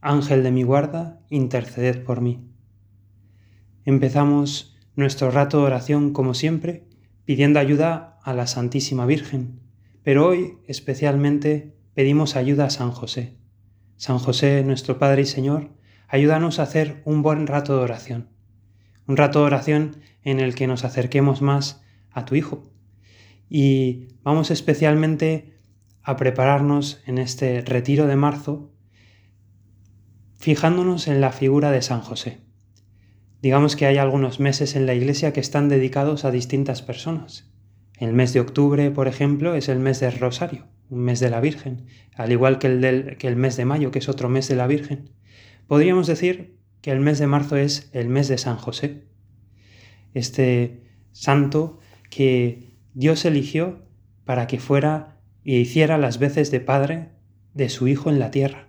Ángel de mi guarda, interceded por mí. Empezamos nuestro rato de oración como siempre, pidiendo ayuda a la Santísima Virgen, pero hoy especialmente pedimos ayuda a San José. San José, nuestro Padre y Señor, ayúdanos a hacer un buen rato de oración, un rato de oración en el que nos acerquemos más a tu Hijo. Y vamos especialmente a prepararnos en este retiro de marzo fijándonos en la figura de San José. Digamos que hay algunos meses en la Iglesia que están dedicados a distintas personas. El mes de octubre, por ejemplo, es el mes del Rosario, un mes de la Virgen, al igual que el, que el mes de mayo, que es otro mes de la Virgen. Podríamos decir que el mes de marzo es el mes de San José, este santo que Dios eligió para que fuera y hiciera las veces de padre de su Hijo en la tierra.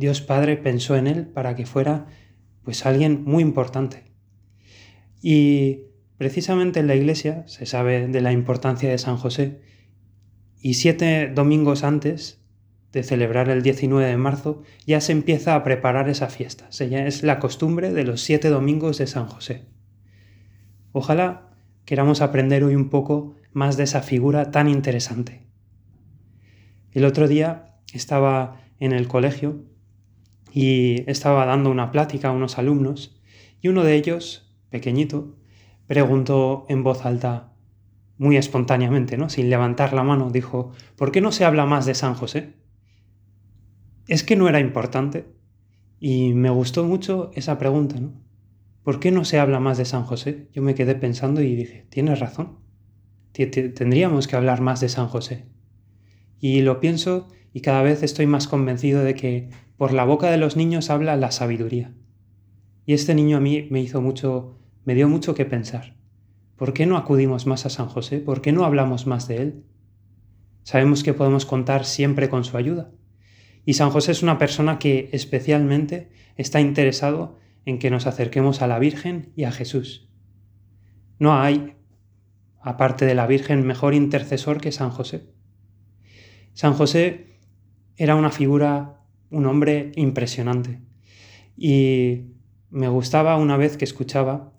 Dios Padre pensó en él para que fuera pues alguien muy importante. Y precisamente en la iglesia se sabe de la importancia de San José y siete domingos antes de celebrar el 19 de marzo ya se empieza a preparar esa fiesta. es la costumbre de los siete domingos de San José. Ojalá queramos aprender hoy un poco más de esa figura tan interesante. El otro día estaba en el colegio y estaba dando una plática a unos alumnos y uno de ellos, pequeñito, preguntó en voz alta, muy espontáneamente, ¿no? sin levantar la mano, dijo, ¿por qué no se habla más de San José? Es que no era importante. Y me gustó mucho esa pregunta, ¿no? ¿Por qué no se habla más de San José? Yo me quedé pensando y dije, tienes razón. Tendríamos que hablar más de San José. Y lo pienso y cada vez estoy más convencido de que por la boca de los niños habla la sabiduría. Y este niño a mí me hizo mucho, me dio mucho que pensar. ¿Por qué no acudimos más a San José? ¿Por qué no hablamos más de él? Sabemos que podemos contar siempre con su ayuda. Y San José es una persona que especialmente está interesado en que nos acerquemos a la Virgen y a Jesús. No hay, aparte de la Virgen, mejor intercesor que San José. San José era una figura un hombre impresionante. Y me gustaba una vez que escuchaba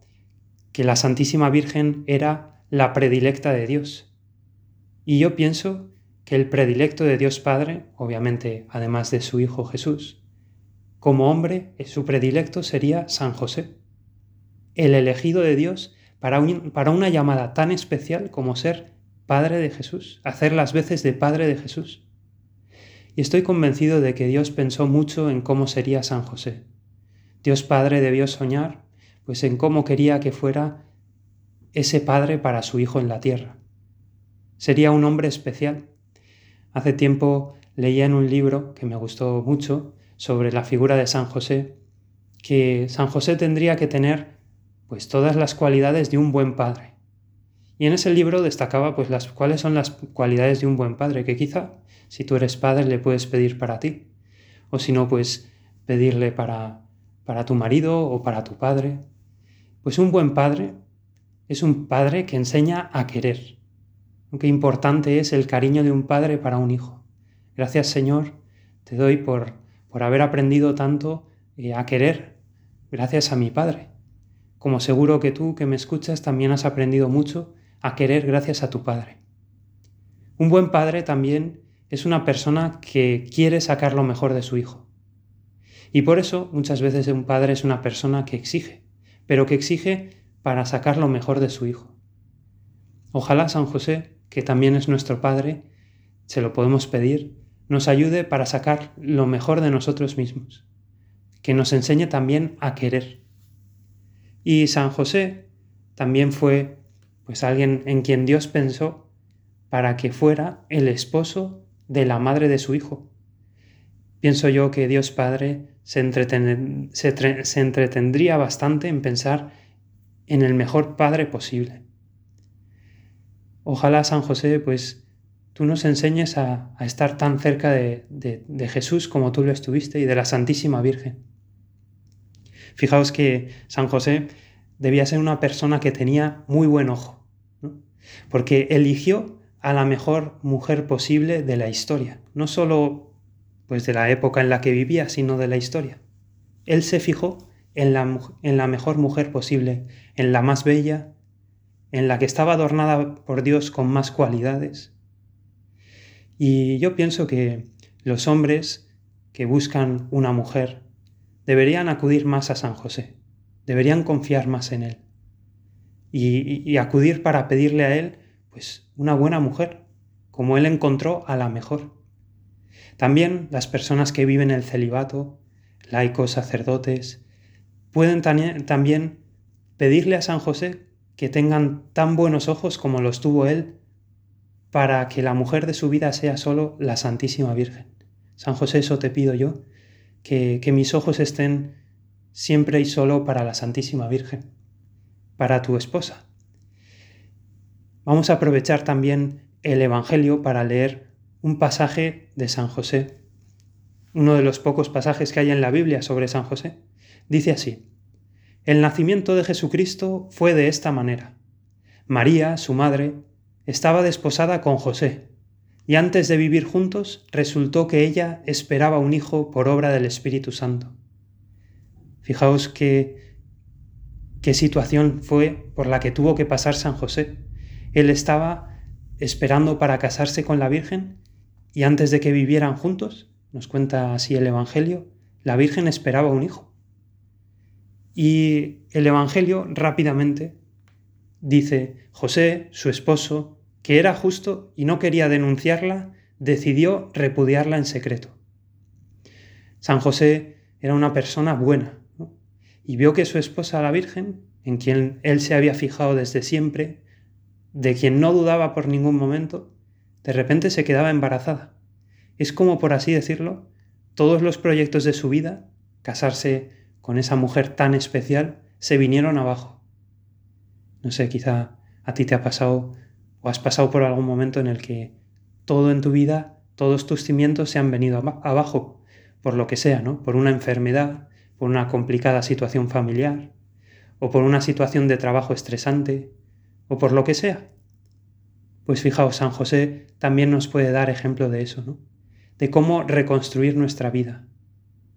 que la Santísima Virgen era la predilecta de Dios. Y yo pienso que el predilecto de Dios Padre, obviamente además de su Hijo Jesús, como hombre, su predilecto sería San José, el elegido de Dios para, para una llamada tan especial como ser Padre de Jesús, hacer las veces de Padre de Jesús y estoy convencido de que Dios pensó mucho en cómo sería San José. Dios Padre debió soñar, pues en cómo quería que fuera ese Padre para su Hijo en la tierra. Sería un hombre especial. Hace tiempo leía en un libro que me gustó mucho sobre la figura de San José, que San José tendría que tener pues todas las cualidades de un buen padre. Y en ese libro destacaba pues las cuáles son las cualidades de un buen padre, que quizá si tú eres padre, le puedes pedir para ti. O si no, pues pedirle para, para tu marido o para tu padre. Pues un buen padre es un padre que enseña a querer. Qué importante es el cariño de un padre para un hijo. Gracias Señor, te doy por, por haber aprendido tanto eh, a querer, gracias a mi Padre. Como seguro que tú que me escuchas también has aprendido mucho a querer gracias a tu Padre. Un buen padre también es una persona que quiere sacar lo mejor de su hijo. Y por eso muchas veces un padre es una persona que exige, pero que exige para sacar lo mejor de su hijo. Ojalá San José, que también es nuestro Padre, se lo podemos pedir, nos ayude para sacar lo mejor de nosotros mismos, que nos enseñe también a querer. Y San José también fue pues alguien en quien Dios pensó para que fuera el esposo de la madre de su hijo. pienso yo que Dios Padre se, entretendría bastante en pensar en el mejor Padre posible. Ojalá San José, pues tú nos enseñes a, estar tan cerca de, de Jesús como tú lo estuviste y de la Santísima Virgen. Fijaos que San José debía ser una persona que tenía muy buen ojo, porque eligió a la mejor mujer posible de la historia, no solo pues de la época en la que vivía, sino de la historia. Él se fijó en la, en la mejor mujer posible, en la más bella, en la que estaba adornada por Dios con más cualidades. Y yo pienso que los hombres que buscan una mujer deberían acudir más a San José, deberían confiar más en él y, acudir para pedirle a él pues una buena mujer, como él encontró a la mejor. También las personas que viven el celibato, laicos, sacerdotes, pueden también pedirle a San José que tengan tan buenos ojos como los tuvo él para que la mujer de su vida sea solo la Santísima Virgen. San José, eso te pido yo, que, mis ojos estén siempre y solo para la Santísima Virgen, para tu esposa. Vamos a aprovechar también el Evangelio para leer un pasaje de San José, uno de los pocos pasajes que hay en la Biblia sobre San José. Dice así, el nacimiento de Jesucristo fue de esta manera. María, su madre, estaba desposada con José, y antes de vivir juntos resultó que ella esperaba un hijo por obra del Espíritu Santo. Fijaos qué, qué situación fue por la que tuvo que pasar San José. Él estaba esperando para casarse con la Virgen y antes de que vivieran juntos, nos cuenta así el Evangelio, la Virgen esperaba un hijo. Y el Evangelio rápidamente dice, José, su esposo, que era justo y no quería denunciarla, decidió repudiarla en secreto. San José era una persona buena y vio que su esposa, la Virgen, en quien él se había fijado desde siempre, de quien no dudaba por ningún momento, de repente se quedaba embarazada. Es como, por así decirlo, todos los proyectos de su vida, casarse con esa mujer tan especial, se vinieron abajo. No sé, quizá a ti te ha pasado o has pasado por algún momento en el que todo en tu vida, todos tus cimientos se han venido abajo, por lo que sea, ¿no? Por una enfermedad, por una complicada situación familiar, o por una situación de trabajo estresante, o por lo que sea. Pues fijaos, San José también nos puede dar ejemplo de eso, ¿no? De cómo reconstruir nuestra vida,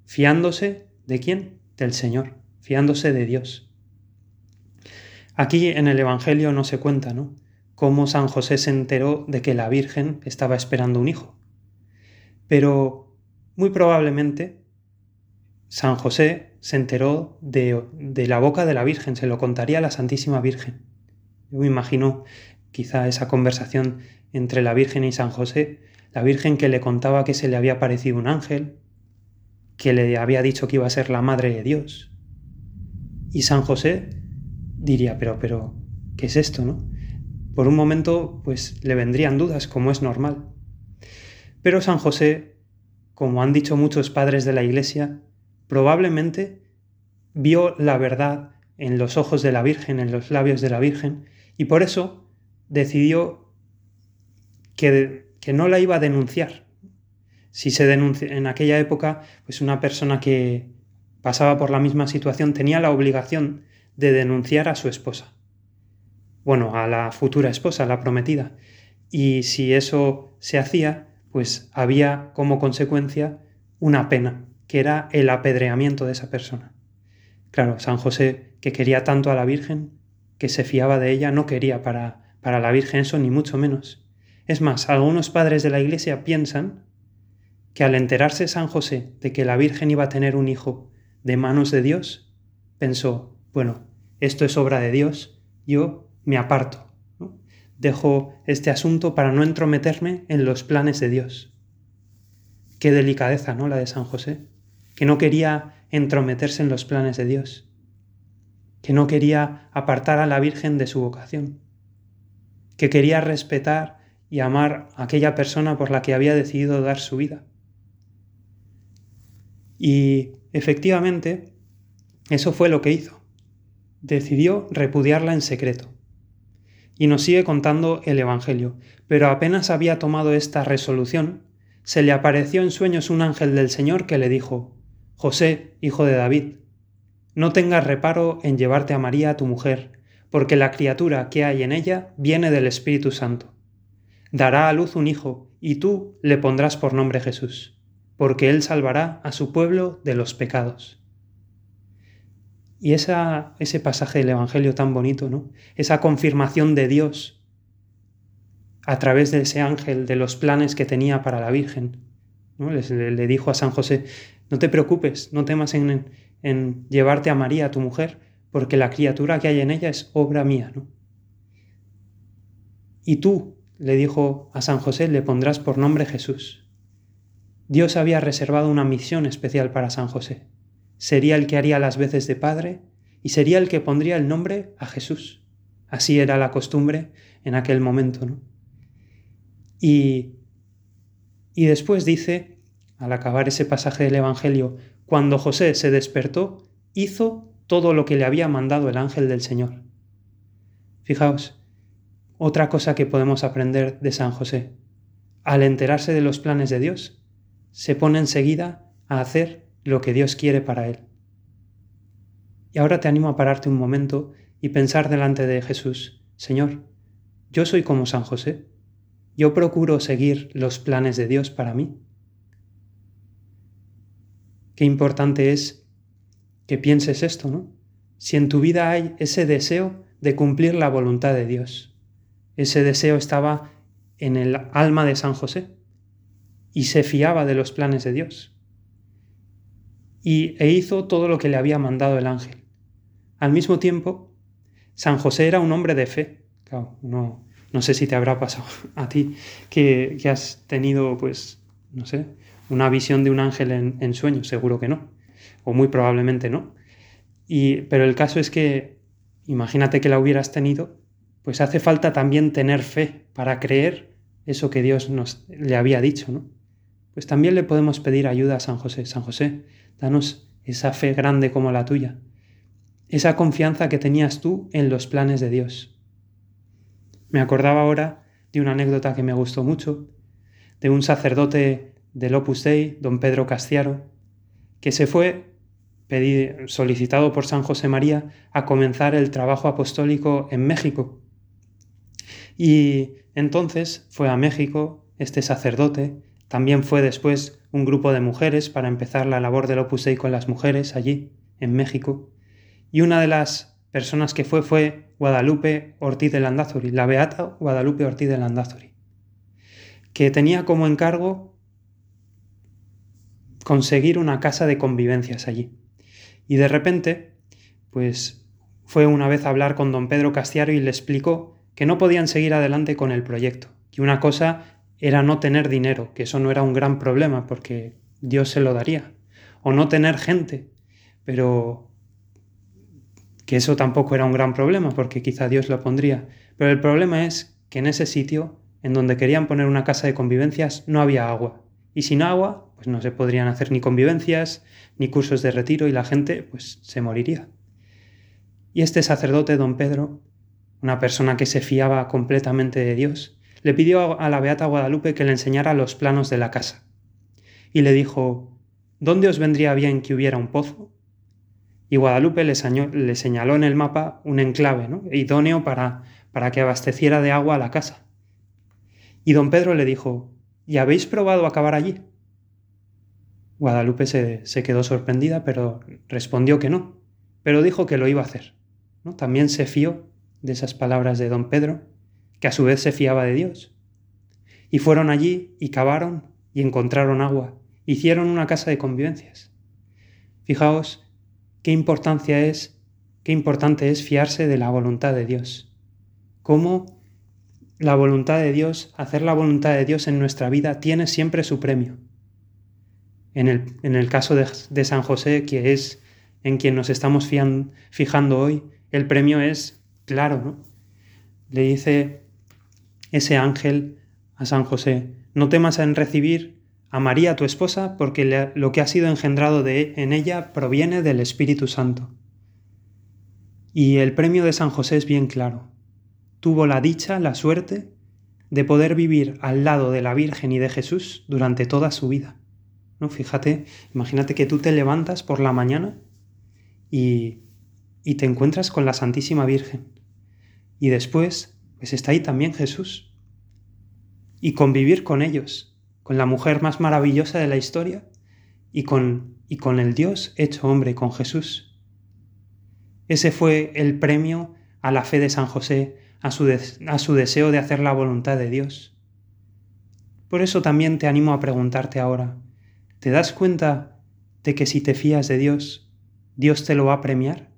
fiándose de quién? Del Señor, fiándose de Dios. Aquí en el Evangelio no se cuenta, ¿no? cómo San José se enteró de que la Virgen estaba esperando un hijo. Pero muy probablemente San José se enteró de, la boca de la Virgen, se lo contaría la Santísima Virgen. Yo me imagino quizá esa conversación entre la Virgen y San José, la Virgen que le contaba que se le había parecido un ángel, que le había dicho que iba a ser la madre de Dios. Y San José diría, pero, pero, ¿qué es esto, no? Por un momento, pues le vendrían dudas, como es normal. Pero San José, como han dicho muchos padres de la Iglesia, probablemente vio la verdad en los ojos de la Virgen, en los labios de la Virgen, y por eso decidió que, que no la iba a denunciar. Si se denuncia en aquella época, pues una persona que pasaba por la misma situación tenía la obligación de denunciar a su esposa bueno, a la futura esposa, la prometida. Y si eso se hacía, pues había como consecuencia una pena, que era el apedreamiento de esa persona. Claro, San José, que quería tanto a la Virgen, que se fiaba de ella, no quería para, para la Virgen eso, ni mucho menos. Es más, algunos padres de la Iglesia piensan que al enterarse San José de que la Virgen iba a tener un hijo de manos de Dios, pensó, bueno, esto es obra de Dios, yo me aparto. Dejo este asunto para no entrometerme en los planes de Dios. Qué delicadeza, ¿no? La de San José, que no quería entrometerse en los planes de Dios, que no quería apartar a la Virgen de su vocación, que quería respetar y amar a aquella persona por la que había decidido dar su vida. Y efectivamente, eso fue lo que hizo. Decidió repudiarla en secreto. Y nos sigue contando el Evangelio, pero apenas había tomado esta resolución, se le apareció en sueños un ángel del Señor que le dijo, José, hijo de David, no tengas reparo en llevarte a María, tu mujer, porque la criatura que hay en ella viene del Espíritu Santo. Dará a luz un hijo, y tú le pondrás por nombre Jesús, porque él salvará a su pueblo de los pecados. Y esa, ese pasaje del Evangelio tan bonito, ¿no? Esa confirmación de Dios a través de ese ángel de los planes que tenía para la Virgen. ¿no? Le, dijo a San José, no te preocupes, no temas en, en, llevarte a María, tu mujer, porque la criatura que hay en ella es obra mía. ¿no? Y tú, le dijo a San José, le pondrás por nombre Jesús. Dios había reservado una misión especial para San José. Sería el que haría las veces de padre y sería el que pondría el nombre a Jesús. Así era la costumbre en aquel momento. ¿no? Y, y después dice, al acabar ese pasaje del Evangelio, cuando José se despertó, hizo todo lo que le había mandado el ángel del Señor. Fijaos, otra cosa que podemos aprender de San José. Al enterarse de los planes de Dios, se pone enseguida a hacer lo que Dios quiere para él. Y ahora te animo a pararte un momento y pensar delante de Jesús, Señor, yo soy como San José. Yo procuro seguir los planes de Dios para mí. Qué importante es que pienses esto, ¿no? Si en tu vida hay ese deseo de cumplir la voluntad de Dios, ese deseo estaba en el alma de San José y se fiaba de los planes de Dios. Y, e hizo todo lo que le había mandado el ángel. Al mismo tiempo, San José era un hombre de fe. no, no sé si te habrá pasado a ti que, has tenido, pues, no sé, una visión de un ángel en, sueño, seguro que no, o muy probablemente no. Y, pero el caso es que, imagínate que la hubieras tenido, pues hace falta también tener fe para creer eso que Dios nos le había dicho, ¿no? Pues también le podemos pedir ayuda a San José. San José, danos esa fe grande como la tuya, esa confianza que tenías tú en los planes de Dios. Me acordaba ahora de una anécdota que me gustó mucho, de un sacerdote del Opus Dei, don Pedro Castiaro, que se fue solicitado por San José María a comenzar el trabajo apostólico en México y entonces fue a México este sacerdote, también fue después un grupo de mujeres para empezar la labor del Opus Dei con las mujeres allí, en México. Y una de las personas que fue fue Guadalupe Ortiz de Landázuri, la beata Guadalupe Ortiz de Landázuri, que tenía como encargo conseguir una casa de convivencias allí. Y de repente, pues fue una vez a hablar con don Pedro Castiaro y le explicó que no podían seguir adelante con el proyecto. Y una cosa era no tener dinero, que eso no era un gran problema porque Dios se lo daría. O no tener gente, pero que eso tampoco era un gran problema porque quizá Dios lo pondría. Pero el problema es que en ese sitio, en donde querían poner una casa de convivencias, no había agua. Y sin agua, pues no se podrían hacer ni convivencias, ni cursos de retiro y la gente pues se moriría. Y este sacerdote, don Pedro, una persona que se fiaba completamente de Dios, le pidió a la Beata Guadalupe que le enseñara los planos de la casa. Y le dijo, ¿dónde os vendría bien que hubiera un pozo? Y Guadalupe le, señaló en el mapa un enclave idóneo para, para que abasteciera de agua a la casa. Y don Pedro le dijo, ¿y habéis probado acabar allí? Guadalupe se, quedó sorprendida, pero respondió que no, pero dijo que lo iba a hacer. ¿no? También se fió de esas palabras de don Pedro, que a su vez se fiaba de Dios. Y fueron allí y cavaron y encontraron agua, hicieron una casa de convivencias. Fijaos qué importancia es, qué importante es fiarse de la voluntad de Dios. Cómo la voluntad de Dios, hacer la voluntad de Dios en nuestra vida tiene siempre su premio. En el, caso de, de, San José, que es en quien nos estamos fijando hoy, el premio es claro, ¿no? Le dice ese ángel a San José, no temas en recibir a María tu esposa porque lo que ha sido engendrado de, en ella proviene del Espíritu Santo. Y el premio de San José es bien claro. Tuvo la dicha, la suerte de poder vivir al lado de la Virgen y de Jesús durante toda su vida. ¿No? Fíjate, imagínate que tú te levantas por la mañana y, y te encuentras con la Santísima Virgen. Y después, pues está ahí también Jesús. Y convivir con ellos, con la mujer más maravillosa de la historia y con, y con el Dios hecho hombre, con Jesús. Ese fue el premio a la fe de San José, a su, a su deseo de hacer la voluntad de Dios. Por eso también te animo a preguntarte ahora, ¿te das cuenta de que si te fías de Dios, Dios te lo va a premiar?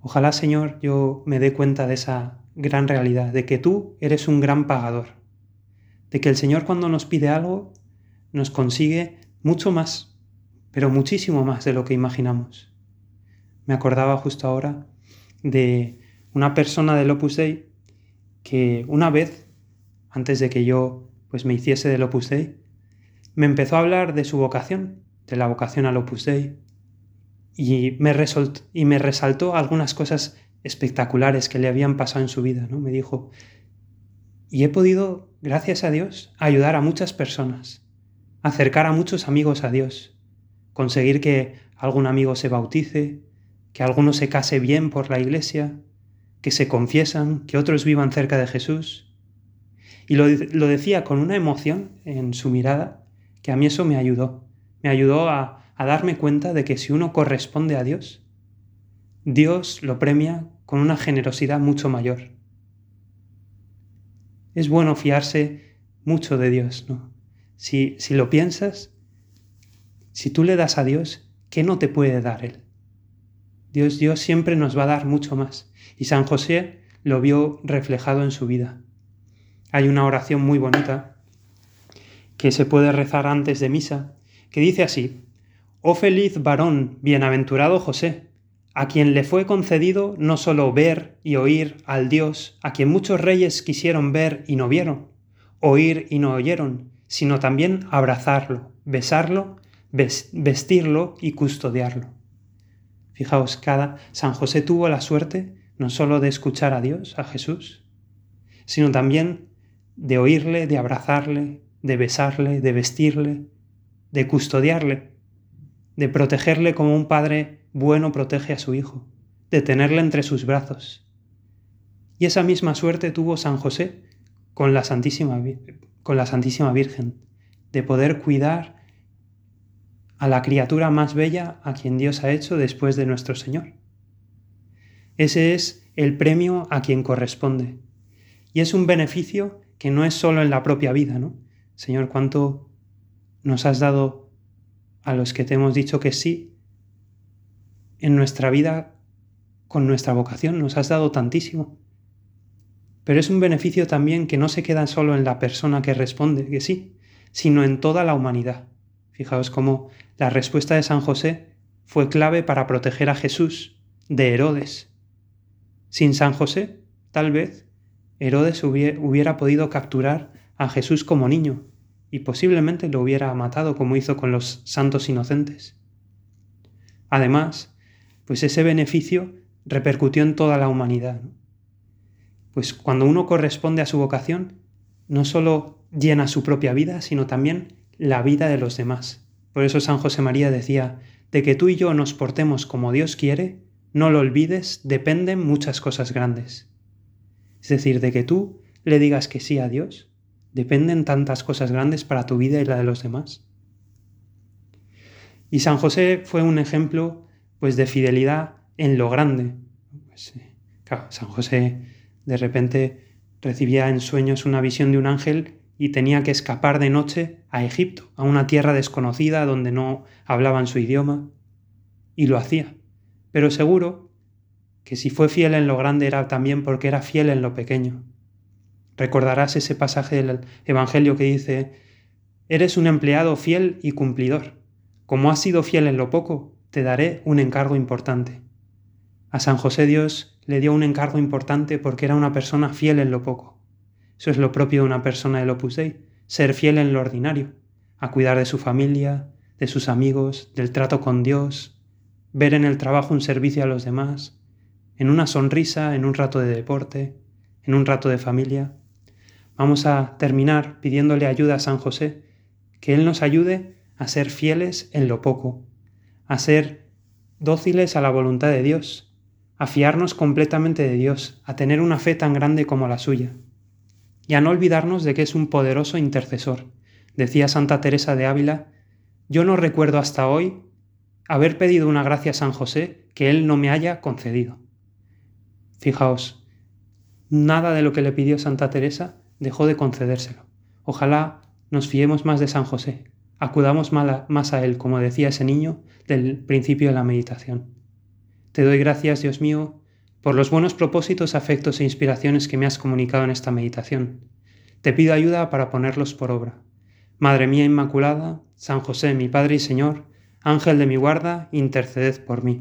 Ojalá, Señor, yo me dé cuenta de esa gran realidad, de que tú eres un gran pagador, de que el Señor cuando nos pide algo, nos consigue mucho más, pero muchísimo más de lo que imaginamos. Me acordaba justo ahora de una persona del Opus Dei que una vez, antes de que yo pues me hiciese del Opus Dei, me empezó a hablar de su vocación, de la vocación al Opus Dei, y me, resaltó algunas cosas espectaculares que le habían pasado en su vida. ¿no? Me dijo, y he podido, gracias a Dios, ayudar a muchas personas, acercar a muchos amigos a Dios, conseguir que algún amigo se bautice, que alguno se case bien por la iglesia, que se confiesan, que otros vivan cerca de Jesús. Y lo, decía con una emoción en su mirada que a mí eso me ayudó. Me ayudó a, a darme cuenta de que si uno corresponde a Dios, Dios lo premia con una generosidad mucho mayor. Es bueno fiarse mucho de Dios, ¿no? Si, si lo piensas, si tú le das a Dios, ¿qué no te puede dar Él? Dios, Dios siempre nos va a dar mucho más. Y San José lo vio reflejado en su vida. Hay una oración muy bonita que se puede rezar antes de misa, que dice así, Oh feliz varón, bienaventurado José, a quien le fue concedido no solo ver y oír al Dios, a quien muchos reyes quisieron ver y no vieron, oír y no oyeron, sino también abrazarlo, besarlo, vestirlo y custodiarlo. Fijaos, cada San José tuvo la suerte no solo de escuchar a Dios, a Jesús, sino también de oírle, de abrazarle, de besarle, de vestirle, de custodiarle, de protegerle como un padre bueno protege a su hijo, de tenerle entre sus brazos. Y esa misma suerte tuvo San José con la Santísima, Virgen, de poder cuidar a la criatura más bella a quien Dios ha hecho después de nuestro Señor. Ese es el premio a quien corresponde. Y es un beneficio que no es solo en la propia vida, ¿no? Señor, cuánto nos has dado a los que te hemos dicho que sí en nuestra vida con nuestra vocación, nos has dado tantísimo. Pero es un beneficio también que no se queda solo en la persona que responde que sí, sino en toda la humanidad. Fijaos cómo la respuesta de San José fue clave para proteger a Jesús de Herodes, sin San José, tal vez, Herodes hubiera podido capturar a Jesús como niño y posiblemente lo hubiera matado como hizo con los santos inocentes. Además, pues ese beneficio repercutió en toda la humanidad. Pues cuando uno corresponde a su vocación, no solo llena su propia vida, sino también la vida de los demás. Por eso San José María decía, de que tú y yo nos portemos como Dios quiere, no lo olvides, dependen muchas cosas grandes. Es decir, de que tú le digas que sí a Dios, dependen tantas cosas grandes para tu vida y la de los demás. Y San José fue un ejemplo pues de fidelidad en lo grande. Pues, eh, San José de repente recibía en sueños una visión de un ángel y tenía que escapar de noche a Egipto, a una tierra desconocida donde no hablaban su idioma, y lo hacía pero seguro que si fue fiel en lo grande era también porque era fiel en lo pequeño. Recordarás ese pasaje del Evangelio que dice, Eres un empleado fiel y cumplidor. Como has sido fiel en lo poco, te daré un encargo importante. A San José Dios le dio un encargo importante porque era una persona fiel en lo poco. Eso es lo propio de una persona del Opus Dei, ser fiel en lo ordinario, a cuidar de su familia, de sus amigos, del trato con Dios, ver en el trabajo un servicio a los demás, en una sonrisa, en un rato de deporte, en un rato de familia. Vamos a terminar pidiéndole ayuda a San José, que Él nos ayude a ser fieles en lo poco, a ser dóciles a la voluntad de Dios, a fiarnos completamente de Dios, a tener una fe tan grande como la suya, y a no olvidarnos de que es un poderoso intercesor. Decía Santa Teresa de Ávila, yo no recuerdo hasta hoy haber pedido una gracia a San José que Él no me haya concedido. Fijaos, nada de lo que le pidió Santa Teresa dejó de concedérselo. Ojalá nos fiemos más de San José, acudamos más a Él, como decía ese niño del principio de la meditación. Te doy gracias, Dios mío, por los buenos propósitos, afectos e inspiraciones que me has comunicado en esta meditación. Te pido ayuda para ponerlos por obra. Madre mía Inmaculada, San José, mi Padre y Señor, Ángel de mi guarda, interceded por mí.